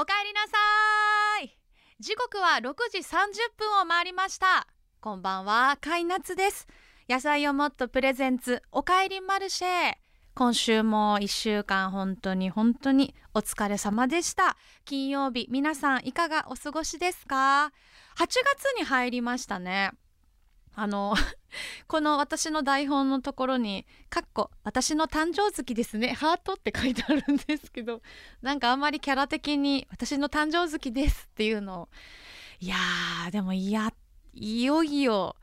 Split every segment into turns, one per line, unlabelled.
おかえりなさい。時刻は6時30分を回りました。こんばんは。カイナツです。野菜をもっとプレゼンツ。おかえりマルシェ。今週も1週間本当に本当にお疲れ様でした。金曜日皆さんいかがお過ごしですか？8月に入りましたね。あの この私の台本のところに「かっこ私の誕生月ですねハート」って書いてあるんですけど なんかあんまりキャラ的に「私の誕生月です」っていうのをいやーでもいやいよいよ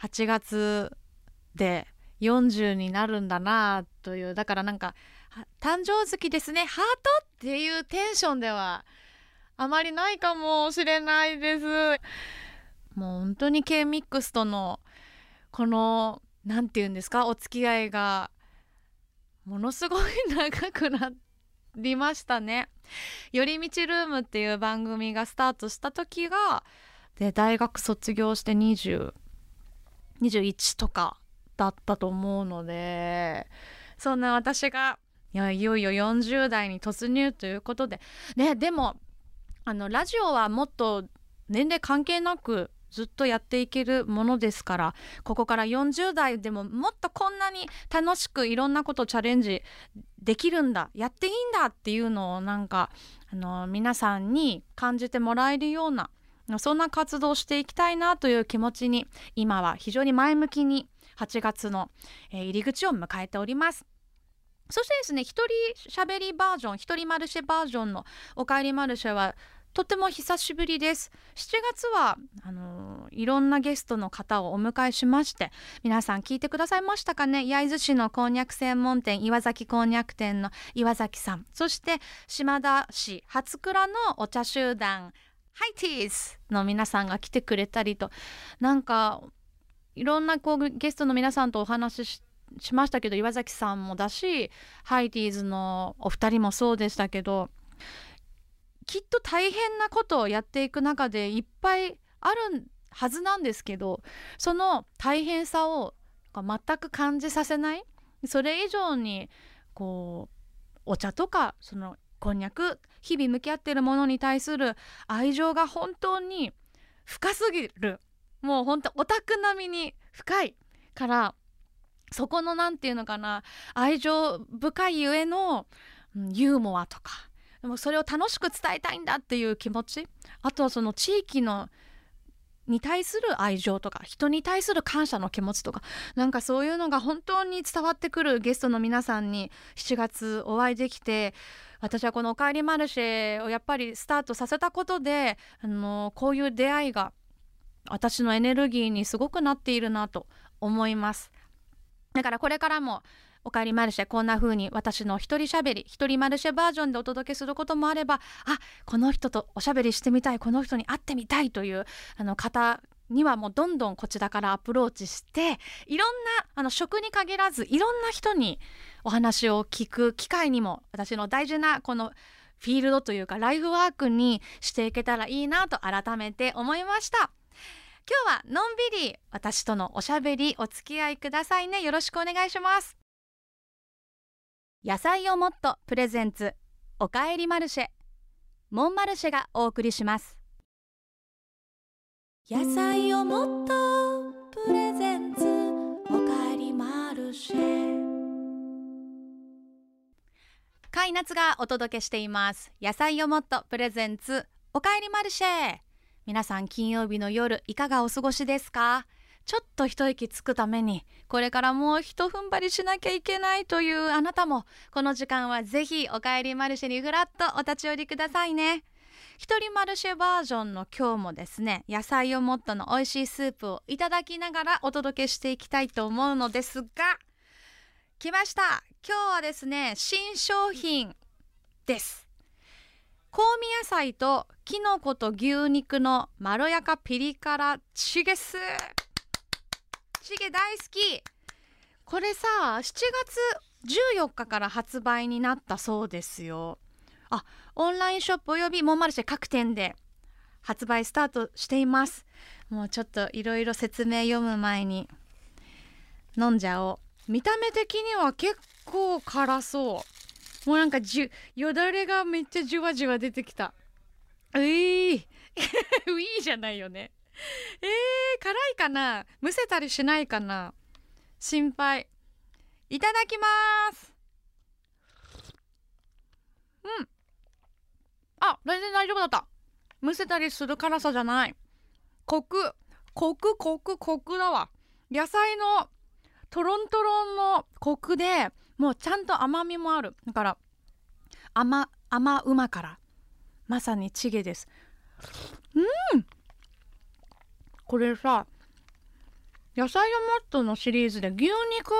8月で40になるんだなというだからなんか「誕生月ですねハート」っていうテンションではあまりないかもしれないです。もう本当に K ミックスとのこの何て言うんですか？お付き合いがものすごい長くなりましたね。寄り道ルームっていう番組がスタートした時がで大学卒業して20 21とかだったと思うのでそんな私がいやいよいよ40代に突入ということでねでもあのラジオはもっと年齢関係なくずっとやっていけるものですからここから40代でももっとこんなに楽しくいろんなことチャレンジできるんだやっていいんだっていうのをなんかあの皆さんに感じてもらえるようなそんな活動をしていきたいなという気持ちに今は非常に前向きに8月の、え、入り口を迎えております。そしてですね一人しゃべりバージョン一人マルシェバージョンの「おかえりマルシェ」はとても久しぶりです。7月はあのー、いろんなゲストの方をお迎えしまして皆さん聞いてくださいましたかね？焼津市のこんにゃく専門店岩崎こんにゃく店の岩崎さん。そして島田市初倉のお茶集団ハイティーズの皆さんが来てくれたりと。なんかいろんなこうゲストの皆さんとお話ししましたけど岩崎さんもだしハイティーズのお二人もそうでしたけどきっと大変なことをやっていく中でいっぱいあるはずなんですけどその大変さを全く感じさせないそれ以上にこうお茶とかそのこんにゃく日々向き合ってるものに対する愛情が本当に深すぎる。もう本当オタク並みに深いからそこの何て言うのかな愛情深いゆえの、ユーモアとかでもそれを楽しく伝えたいんだっていう気持ち。あとはその地域のに対する愛情とか人に対する感謝の気持ちとか。なんかそういうのが本当に伝わってくるゲストの皆さんに7月お会いできて私はこの「おかえりマルシェ」をやっぱりスタートさせたことであのこういう出会いが私のエネルギーにすごくなっているなと思います。だからこれからもおかえりマルシェこんな風に私の一人しゃべり一人マルシェバージョンでお届けすることもあればあこの人とおしゃべりしてみたいこの人に会ってみたいというあの方にはもうどんどんこちらからアプローチしていろんなあの食に限らずいろんな人にお話を聞く機会にも私の大事なこのフィールドというかライフワークにしていけたらいいなと改めて思いました。今日はのんびり私とのおしゃべりお付き合いくださいね。よろしくお願いします。野菜をもっとプレゼンツ。おかえりマルシェ。モンマルシェがお送りします。野菜をもっとプレゼンツ。おかえりマルシェ。カイナツがお届けしています。野菜をもっとプレゼンツ。おかえりマルシェ。皆さん金曜日の夜いかがお過ごしですか？ちょっと一息つくためにこれからもう一踏ん張りしなきゃいけないというあなたもこの時間はぜひおかえりマルシェにふらっとお立ち寄りくださいね。一人マルシェバージョンの今日もですね野菜をもっとの美味しいスープをいただきながらお届けしていきたいと思うのですが来ました。今日はですね新商品です。香味野菜ときのこと牛肉のまろやかピリ辛チゲス。チゲ大好き。これさ7月14日から発売になったそうですよ。あオンラインショップおよびモンマルシェ各店で発売スタートしています。もうちょっといろいろ説明読む前に飲んじゃおう。見た目的には結構辛そう。もうなんかじゅよだれがめっちゃじわじわ出てきた。ういー ウィーじゃないよね。えー、辛いかな？むせたりしないかな？心配。いただきます。うん。あ全然大丈夫だった。むせたりする辛さじゃない。コク。コクコクコクだわ。野菜のトロントロンのコクでもうちゃんと甘みもある。だから甘甘うまから。まさにチゲです。うん。これさ野菜をもっとのシリーズで牛肉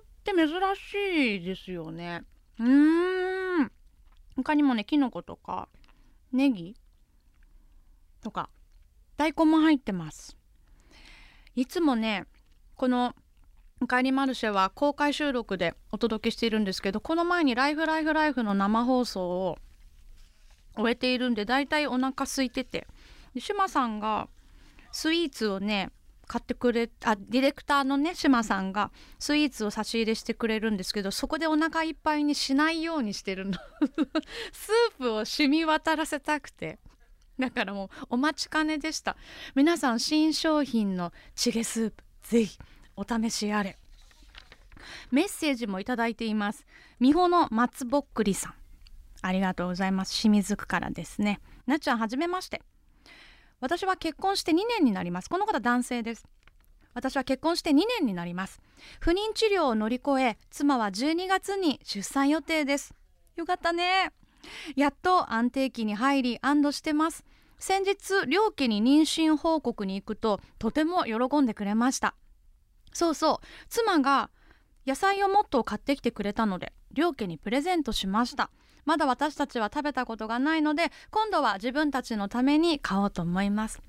って珍しいですよね。うーん。他にもねきのことかネギとか大根も入ってます。いつもねこの「帰りマルシェ」は公開収録でお届けしているんですけどこの前に「ライフライフライフ」の生放送を終えているんでだいたいお腹空いてて。志麻さんがスイーツをね買ってくれあディレクターのね志麻さんがスイーツを差し入れしてくれるんですけどそこでお腹いっぱいにしないようにしてるの。スープを染み渡らせたくて。だからもうお待ちかねでした。皆さん新商品のチゲスープぜひお試しあれ。メッセージもいただいています。美穂の松ぼっくりさん。ありがとうございます。清水区からですね。なっちゃんはじめまして。私は結婚して2年になります。この方男性です。私は結婚して2年になります。不妊治療を乗り越え妻は12月に出産予定です。よかったね。やっと安定期に入り安堵してます。先日両家に妊娠報告に行くととても喜んでくれました。そうそう。妻が野菜をもっと買ってきてくれたので両家にプレゼントしました。まだ私たちは食べたことがないので今度は自分たちのために買おうと思います。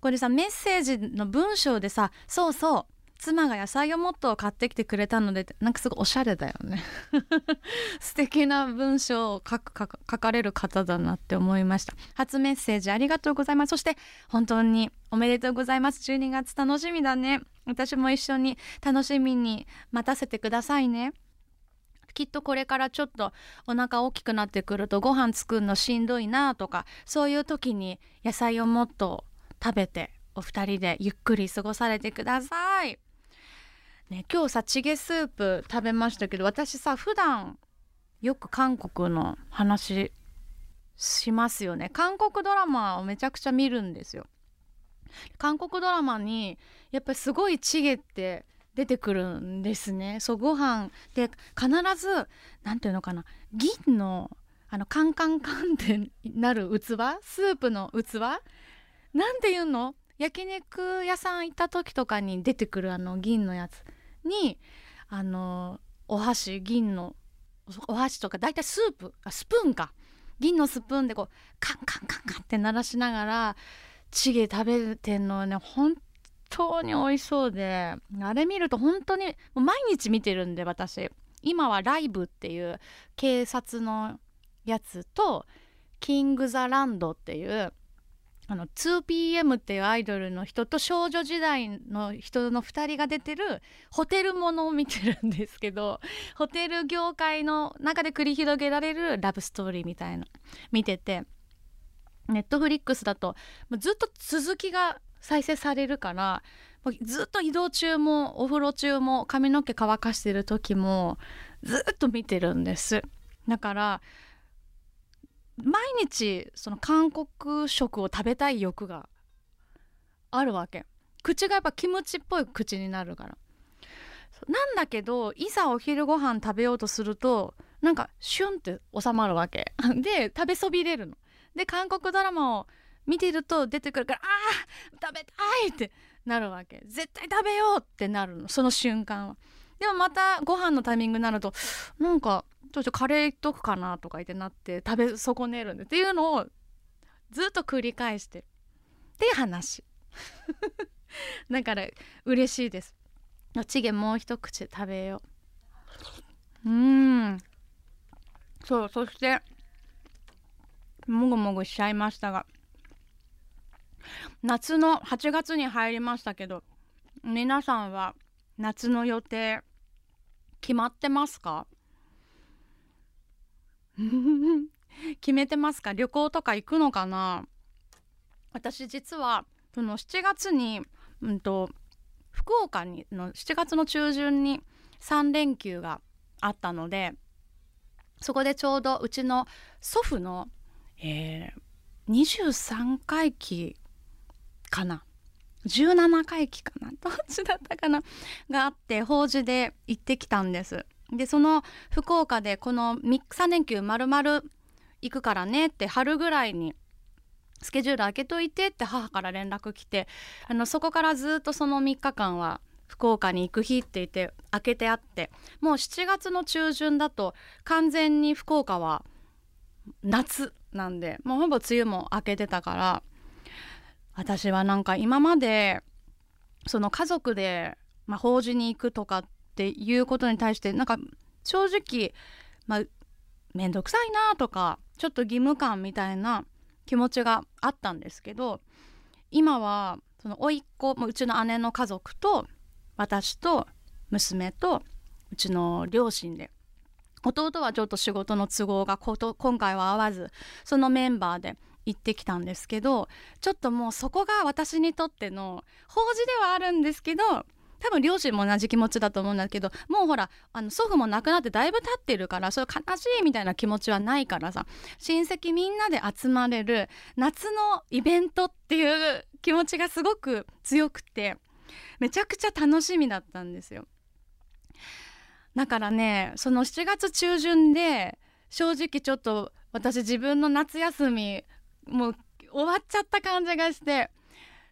これさメッセージの文章でさそうそう妻が野菜をもっと買ってきてくれたのでなんかすごいおしゃれだよね。素敵な文章を書く書かれる方だなって思いました。初メッセージありがとうございます。そして本当におめでとうございます。12月楽しみだね。私も一緒に楽しみに待たせてくださいね。きっとこれからちょっとお腹大きくなってくるとご飯作るのしんどいなとかそういう時に野菜をもっと食べてお二人でゆっくり過ごされてください。ね、今日さチゲスープ食べましたけど私さ普段よく韓国の話しますよね韓国ドラマをめちゃくちゃ見るんですよ韓国ドラマにやっぱりすごいチゲって出てくるんですね。そうご飯。で必ず何ていうのかな。銀のあのカンカンカンってなる器？スープの器？なんていうの？焼肉屋さん行った時とかに出てくるあの銀のやつにあのお箸銀のお箸とか大体スープ？あスプーンか。銀のスプーンでこうカンカンカンカンって鳴らしながらチゲ食べてんのね本当に美味しそうであれ見ると本当に毎日見てるんで私。今はライブっていう警察のやつとキング・ザ・ランドっていうあの 2PM っていうアイドルの人と少女時代の人の2人が出てるホテルものを見てるんですけどホテル業界の中で繰り広げられるラブストーリーみたいな見ててネットフリックスだとずっと続きが再生されるからずっと移動中もお風呂中も髪の毛乾かしてる時もずっと見てるんです。だから毎日その韓国食を食べたい欲があるわけ。口がやっぱキムチっぽい口になるから。なんだけどいざお昼ご飯食べようとするとなんかシュンって収まるわけ。で食べそびれるの。で韓国ドラマを見てると出てくるからあー食べたいってなるわけ。絶対食べようってなるのその瞬間は。でもまたご飯のタイミングになるとなんかちょっとカレーいっとくかなとか言ってなって食べ損ねるんでっていうのをずっと繰り返してる。っていう話。だから嬉しいです。チゲもう一口食べよう。うん。そうそしてもぐもぐしちゃいましたが。夏の8月に入りましたけど皆さんは夏の予定決まってますか？決めてますか？旅行とか行くのかな？私実はその7月に、うんと、福岡にの7月の中旬に3連休があったのでそこでちょうどうちの祖父の、えー、23回忌かな。17回忌かな。どっちだったかな。があって法事で行ってきたんです。でその福岡でこの3連休まるまる行くからねって春ぐらいにスケジュール開けといてって母から連絡来てあのそこからずっとその3日間は福岡に行く日って言って開けてあってもう7月の中旬だと完全に福岡は夏なんでもうほぼ梅雨も明けてたから私はなんか今までその家族で、まあ、法事に行くとかっていうことに対してなんか正直、まあ、めんどくさいなとかちょっと義務感みたいな気持ちがあったんですけど今はその甥っ子うちの姉の家族と私と娘とうちの両親で弟はちょっと仕事の都合が今回は合わずそのメンバーで行ってきたんですけどちょっともうそこが私にとっての法事ではあるんですけど多分両親も同じ気持ちだと思うんだけどもうほらあの祖父も亡くなってだいぶ経ってるからそういう悲しいみたいな気持ちはないからさ親戚みんなで集まれる夏のイベントっていう気持ちがすごく強くてめちゃくちゃ楽しみだったんですよ。だからねその7月中旬で正直ちょっと私自分の夏休みもう終わっちゃった感じがして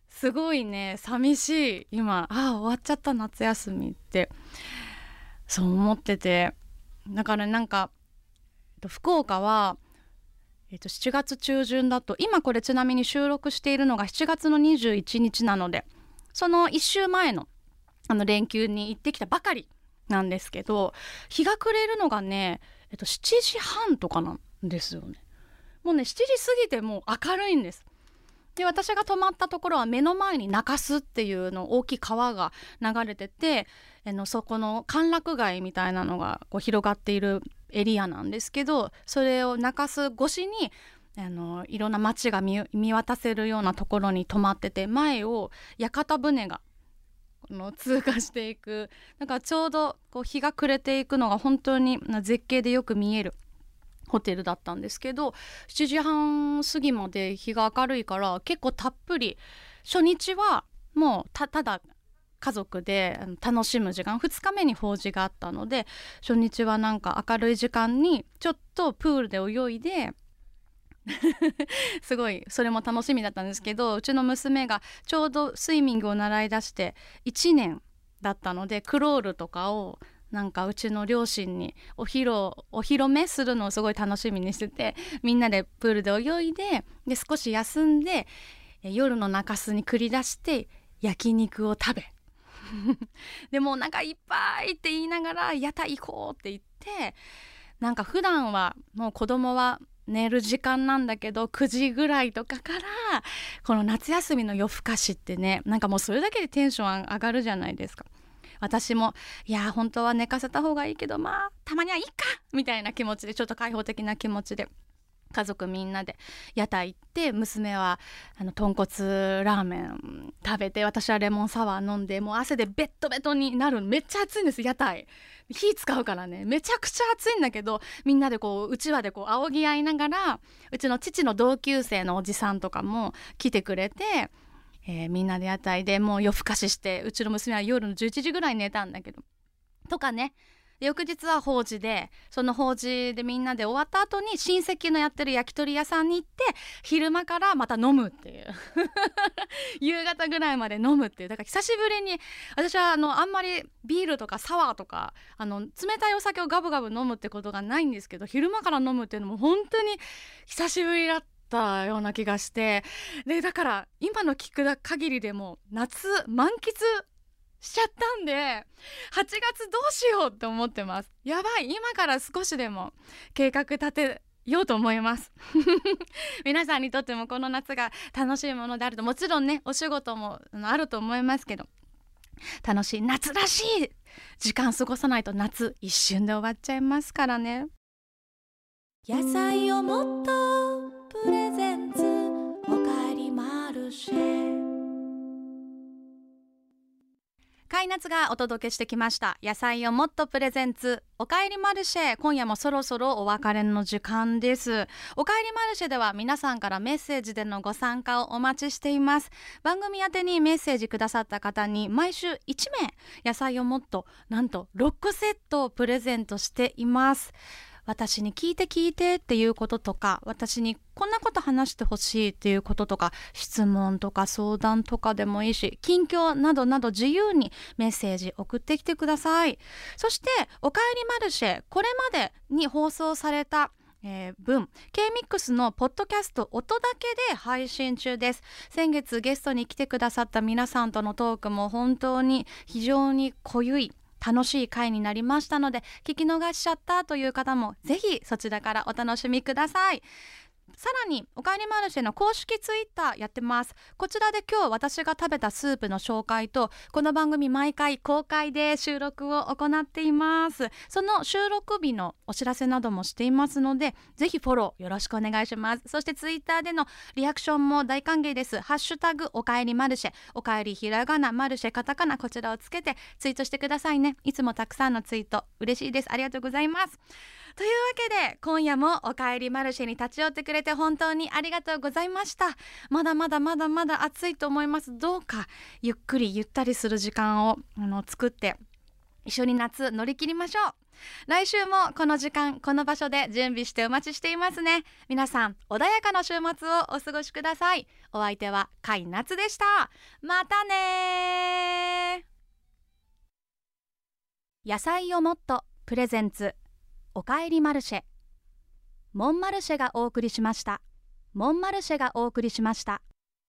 すごいね寂しい今ああ終わっちゃった夏休みってそう思っててだからなんか、福岡は、えっと、7月中旬だと今これちなみに収録しているのが7月の21日なのでその1週前のあの連休に行ってきたばかりなんですけど日が暮れるのがね、えっと、7時半とかなんですよね。もうね7時過ぎてもう明るいんです。で私が泊まったところは目の前に中洲っていうの大きい川が流れててあのそこの歓楽街みたいなのがこう広がっているエリアなんですけどそれを中洲越しにあのいろんな街が見渡せるようなところに泊まってて前を屋形船がの通過していく。なんかちょうどこう日が暮れていくのが本当に絶景でよく見えるホテルだったんですけど7時半過ぎまで日が明るいから結構たっぷり初日はもうただ家族で楽しむ時間2日目に法事があったので初日はなんか明るい時間にちょっとプールで泳いで すごいそれも楽しみだったんですけどうちの娘がちょうどスイミングを習い出して1年だったのでクロールとかをなんかうちの両親にお披露お披露目するのをすごい楽しみにしててみんなでプールで泳いでで少し休んで夜の中洲に繰り出して焼肉を食べ でもなんかいっぱいって言いながら屋台行こうって言ってなんか普段はもう子供は寝る時間なんだけど9時ぐらいとかからこの夏休みの夜更かしってねなんかもうそれだけでテンション上がるじゃないですか。私もいや本当は寝かせた方がいいけどまあたまにはいいかみたいな気持ちでちょっと開放的な気持ちで家族みんなで屋台行って娘はあの豚骨ラーメン食べて私はレモンサワー飲んでもう汗でベッドベトになるめっちゃ暑いんです屋台。火使うからね。めちゃくちゃ暑いんだけどみんなでこううちわでこう仰ぎ合いながらうちの父の同級生のおじさんとかも来てくれてえー、みんなで屋台でもう夜更かししてうちの娘は夜の11時ぐらい寝たんだけど。とかね。翌日は法事でその法事でみんなで終わった後に親戚のやってる焼き鳥屋さんに行って昼間からまた飲むっていう。夕方ぐらいまで飲むっていう。だから久しぶりに私はあのあんまりビールとかサワーとかあの冷たいお酒をガブガブ飲むってことがないんですけど昼間から飲むっていうのも本当に久しぶりだった。ったような気がして。でだから今の聞く限りでも夏満喫しちゃったんで8月どうしようって思ってます。やばい今から少しでも計画立てようと思います。皆さんにとってもこの夏が楽しいものであるともちろんねお仕事もあると思いますけど楽しい夏らしい時間過ごさないと夏一瞬で終わっちゃいますからね。野菜をもっとプレゼンツおかえりマルシェ。開夏がお届けしてきました。野菜をもっとプレゼンツおかえりマルシェ。今夜もそろそろお別れの時間です。おかえりマルシェでは皆さんからメッセージでのご参加をお待ちしています。番組宛にメッセージくださった方に毎週1名野菜をもっとなんと6セットをプレゼントしています。私に聞いて聞いてっていうこととか私にこんなこと話してほしいっていうこととか質問とか相談とかでもいいし近況などなど自由にメッセージ送ってきてください。そして「おかえりマルシェ」これまでに放送されたえー、文 K-MIX のポッドキャスト音だけで配信中です。先月ゲストに来てくださった皆さんとのトークも本当に非常に濃ゆい楽しい回になりましたので聞き逃しちゃったという方もぜひそちらからお楽しみください。さらにおかえりマルシェの公式ツイッターやってます。こちらで今日私が食べたスープの紹介とこの番組毎回公開で収録を行っています。その収録日のお知らせなどもしていますのでぜひフォローよろしくお願いします。そしてツイッターでのリアクションも大歓迎です。ハッシュタグおかえりマルシェ。おかえりひらがなマルシェカタカナこちらをつけてツイートしてくださいね。いつもたくさんのツイート嬉しいです。ありがとうございます。というわけで今夜もおかえりマルシェに立ち寄ってくれて本当にありがとうございました。まだまだまだまだ暑いと思います。どうかゆっくりゆったりする時間をあの作って一緒に夏乗り切りましょう。来週もこの時間この場所で準備してお待ちしていますね。皆さん穏やかな週末をお過ごしください。お相手は甲斐夏でした。またね野菜をもっとプレゼンツ。おかえりマルシェ。モンマルシェがお送りしました。モンマルシェがお送りしました。